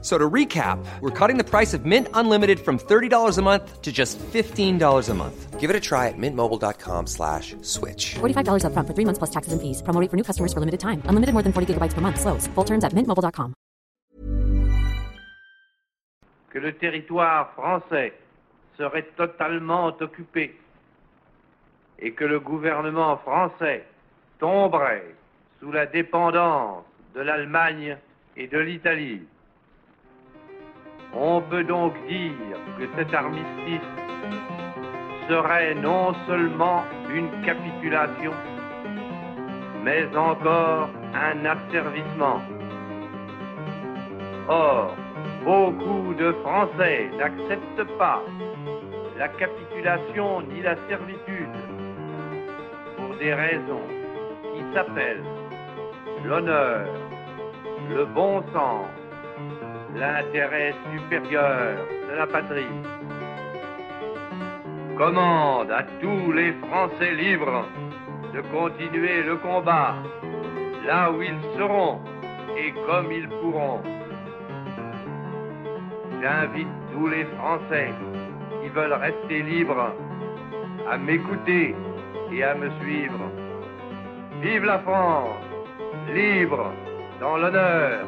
So to recap, we're cutting the price of Mint Unlimited from $30 a month to just $15 a month. Give it a try at mintmobile.com slash switch. $45 upfront for three months plus taxes and fees. Promo rate for new customers for limited time. Unlimited more than 40 gigabytes per month. Slows. Full terms at mintmobile.com. Que le territoire français serait totalement occupé et que le gouvernement français tomberait sous la dépendance de l'Allemagne et de l'Italie. On peut donc dire que cet armistice serait non seulement une capitulation, mais encore un asservissement. Or, beaucoup de Français n'acceptent pas la capitulation ni la servitude pour des raisons qui s'appellent l'honneur, le bon sens, l'intérêt supérieur de la patrie. Commande à tous les Français libres de continuer le combat là où ils seront et comme ils pourront. J'invite tous les Français qui veulent rester libres à m'écouter et à me suivre. Vive la France, libre dans l'honneur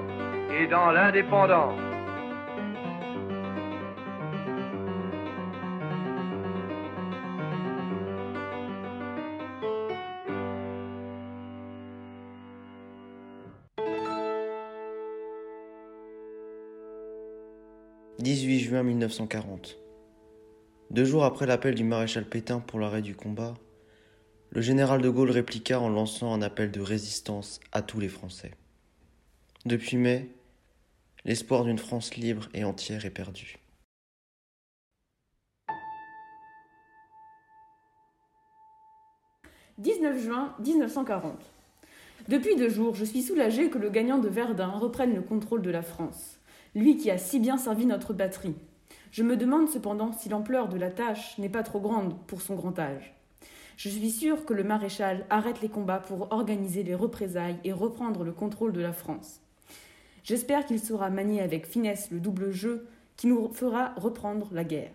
et dans l'indépendance. « 18 juin 1940. Deux jours après l'appel du maréchal Pétain pour l'arrêt du combat, le général de Gaulle répliqua en lançant un appel de résistance à tous les Français. Depuis mai, l'espoir d'une France libre et entière est perdu. « 19 juin 1940. Depuis deux jours, je suis soulagé que le gagnant de Verdun reprenne le contrôle de la France, lui qui a si bien servi notre patrie. Je me demande cependant si l'ampleur de la tâche n'est pas trop grande pour son grand âge. Je suis sûr que le maréchal arrête les combats pour organiser les représailles et reprendre le contrôle de la France. J'espère qu'il saura manier avec finesse le double jeu qui nous fera reprendre la guerre.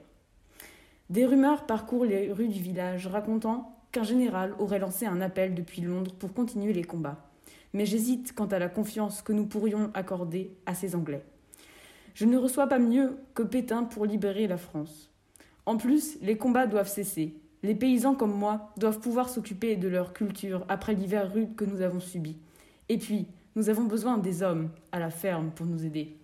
Des rumeurs parcourent les rues du village racontant qu'un général aurait lancé un appel depuis Londres pour continuer les combats. Mais j'hésite quant à la confiance que nous pourrions accorder à ces Anglais. Je ne reçois pas mieux que Pétain pour libérer la France. En plus, les combats doivent cesser. Les paysans comme moi doivent pouvoir s'occuper de leur culture après l'hiver rude que nous avons subi. Et puis, nous avons besoin des hommes à la ferme pour nous aider.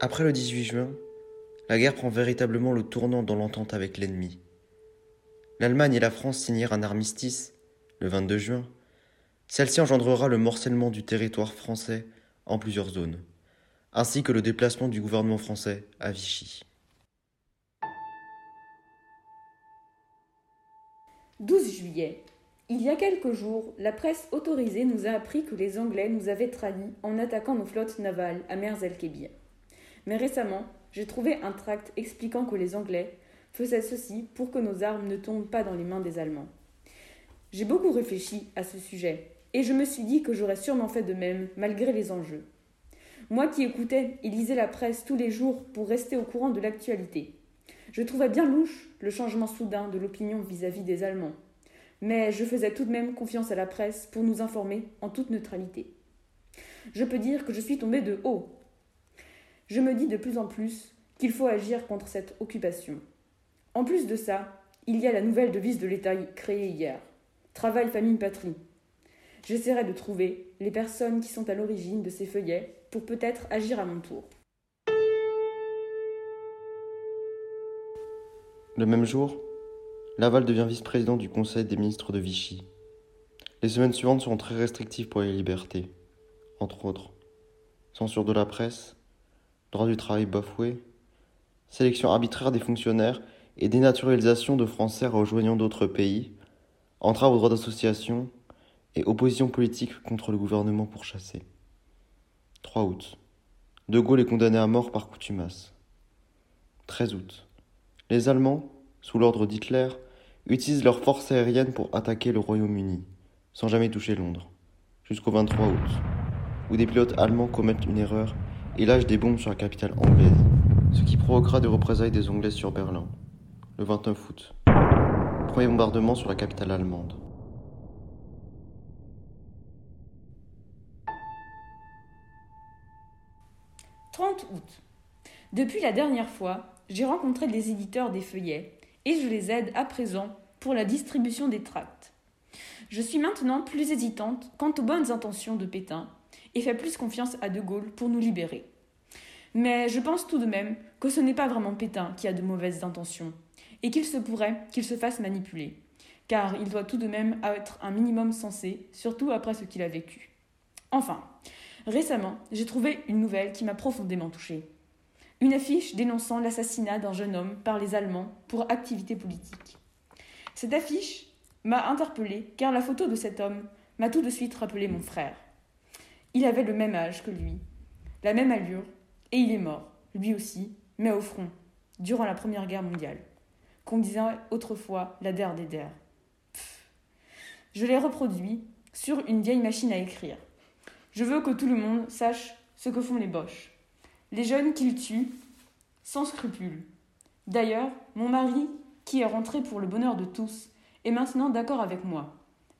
Après le 18 juin, la guerre prend véritablement le tournant dans l'entente avec l'ennemi. L'Allemagne et la France signèrent un armistice le 22 juin. Celle-ci engendrera le morcellement du territoire français en plusieurs zones, ainsi que le déplacement du gouvernement français à Vichy. 12 juillet. Il y a quelques jours, la presse autorisée nous a appris que les Anglais nous avaient trahis en attaquant nos flottes navales à Mers el-Kébir. Mais récemment, j'ai trouvé un tract expliquant que les Anglais faisaient ceci pour que nos armes ne tombent pas dans les mains des Allemands. J'ai beaucoup réfléchi à ce sujet, et je me suis dit que j'aurais sûrement fait de même, malgré les enjeux. Moi qui écoutais et lisais la presse tous les jours pour rester au courant de l'actualité, je trouvais bien louche le changement soudain de l'opinion vis-à-vis des Allemands, mais je faisais tout de même confiance à la presse pour nous informer en toute neutralité. Je peux dire que je suis tombée de haut. Je me dis de plus en plus qu'il faut agir contre cette occupation. En plus de ça, il y a la nouvelle devise de l'État créée hier. Travail, famille, patrie. J'essaierai de trouver les personnes qui sont à l'origine de ces feuillets pour peut-être agir à mon tour. Le même jour, Laval devient vice-président du Conseil des ministres de Vichy. Les semaines suivantes seront très restrictives pour les libertés, entre autres censure de la presse, droit du travail bafoué, sélection arbitraire des fonctionnaires et dénaturalisation de Français rejoignant d'autres pays, entrave au droit d'association et opposition politique contre le gouvernement pourchassé. 3 août. De Gaulle est condamné à mort par coutumasse. 13 août. Les Allemands, sous l'ordre d'Hitler, utilisent leurs forces aériennes pour attaquer le Royaume-Uni, sans jamais toucher Londres, jusqu'au 23 août, où des pilotes allemands commettent une erreur et lâchent des bombes sur la capitale anglaise, ce qui provoquera des représailles des Anglais sur Berlin, le 29 août. Premier bombardement sur la capitale allemande. 30 août. Depuis la dernière fois, j'ai rencontré des éditeurs des feuillets et je les aide à présent pour la distribution des tracts. Je suis maintenant plus hésitante quant aux bonnes intentions de Pétain et fais plus confiance à De Gaulle pour nous libérer. Mais je pense tout de même que ce n'est pas vraiment Pétain qui a de mauvaises intentions et qu'il se pourrait qu'il se fasse manipuler, car il doit tout de même être un minimum sensé, surtout après ce qu'il a vécu. Enfin, récemment, j'ai trouvé une nouvelle qui m'a profondément touchée. Une affiche dénonçant l'assassinat d'un jeune homme par les Allemands pour activité politique. Cette affiche m'a interpellée car la photo de cet homme m'a tout de suite rappelé mon frère. Il avait le même âge que lui, la même allure, et il est mort, lui aussi, mais au front, durant la Première Guerre mondiale, qu'on disait autrefois la der des der. Je l'ai reproduit sur une vieille machine à écrire. Je veux que tout le monde sache ce que font les boches. Les jeunes qu'ils tuent, sans scrupule. D'ailleurs, mon mari, qui est rentré pour le bonheur de tous, est maintenant d'accord avec moi.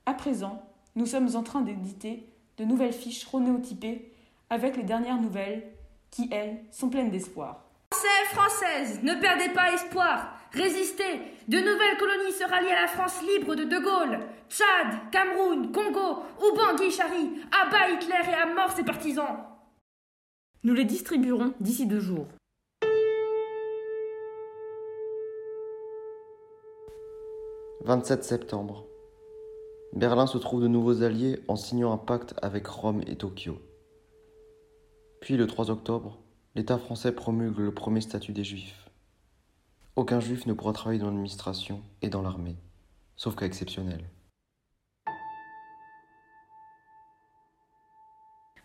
À présent, nous sommes en train d'éditer de nouvelles fiches chronotypées avec les dernières nouvelles qui, elles, sont pleines d'espoir. Français, Françaises, ne perdez pas espoir. Résistez. De nouvelles colonies se rallient à la France libre de De Gaulle. Tchad, Cameroun, Congo, ou Bangui Chari. À bas Hitler et à mort ses partisans. Nous les distribuerons d'ici deux jours. « 27 septembre. Berlin se trouve de nouveaux alliés en signant un pacte avec Rome et Tokyo. Puis le 3 octobre, l'État français promulgue le premier statut des Juifs. Aucun Juif ne pourra travailler dans l'administration et dans l'armée, sauf cas exceptionnel.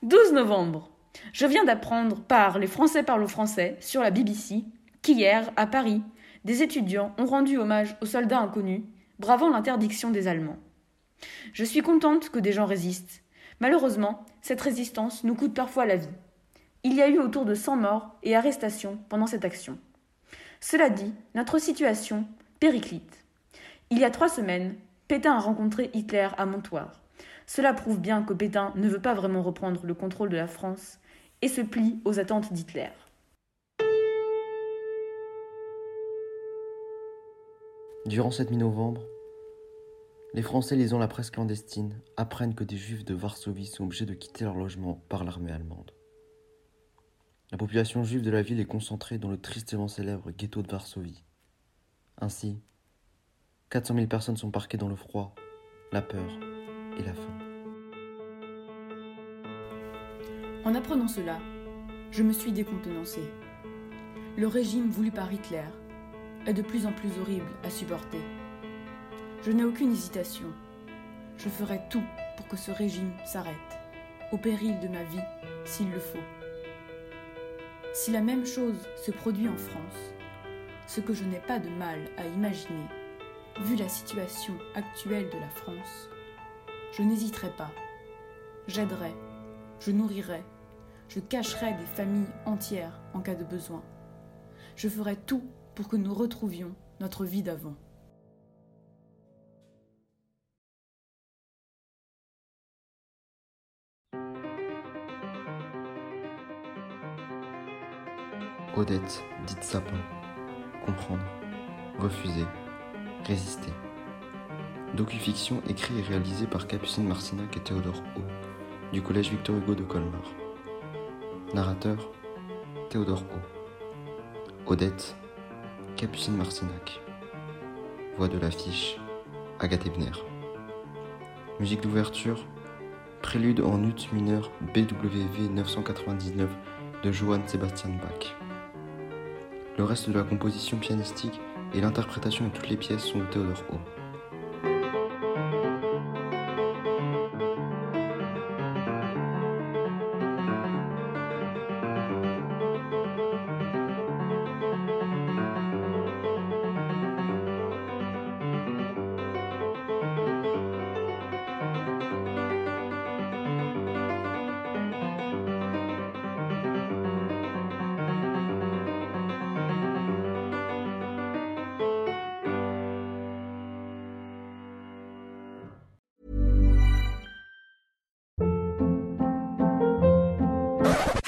12 novembre. Je viens d'apprendre par Les Français parlent au français sur la BBC qu'hier, à Paris, des étudiants ont rendu hommage aux soldats inconnus, bravant l'interdiction des Allemands. Je suis contente que des gens résistent. Malheureusement, cette résistance nous coûte parfois la vie. Il y a eu autour de 100 morts et arrestations pendant cette action. Cela dit, notre situation périclite. Il y a trois semaines, Pétain a rencontré Hitler à Montoire. Cela prouve bien que Pétain ne veut pas vraiment reprendre le contrôle de la France et se plie aux attentes d'Hitler. Durant cette mi-novembre, les Français lisant la presse clandestine apprennent que des Juifs de Varsovie sont obligés de quitter leur logement par l'armée allemande. La population juive de la ville est concentrée dans le tristement célèbre ghetto de Varsovie. Ainsi, 400 000 personnes sont parquées dans le froid, la peur et la faim. En apprenant cela, je me suis décontenancée. Le régime voulu par Hitler est de plus en plus horrible à supporter. Je n'ai aucune hésitation. Je ferai tout pour que ce régime s'arrête, au péril de ma vie s'il le faut. Si la même chose se produit en France, ce que je n'ai pas de mal à imaginer, vu la situation actuelle de la France, je n'hésiterai pas. J'aiderai, je nourrirai, je cacherai des familles entières en cas de besoin. Je ferai tout pour que nous retrouvions notre vie d'avant. Odette, dite sapin. Comprendre, refuser, résister. Docufiction écrit et réalisé par Capucine Marcinac et Théodore O, du collège Victor Hugo de Colmar. Narrateur, Théodore O. Odette, Capucine Marcinac. Voix de l'affiche, Agathe Ebner. Musique d'ouverture, Prélude en ut mineur BWV 999 de Johann Sebastian Bach. Le reste de la composition pianistique et l'interprétation de toutes les pièces sont de Théodore O.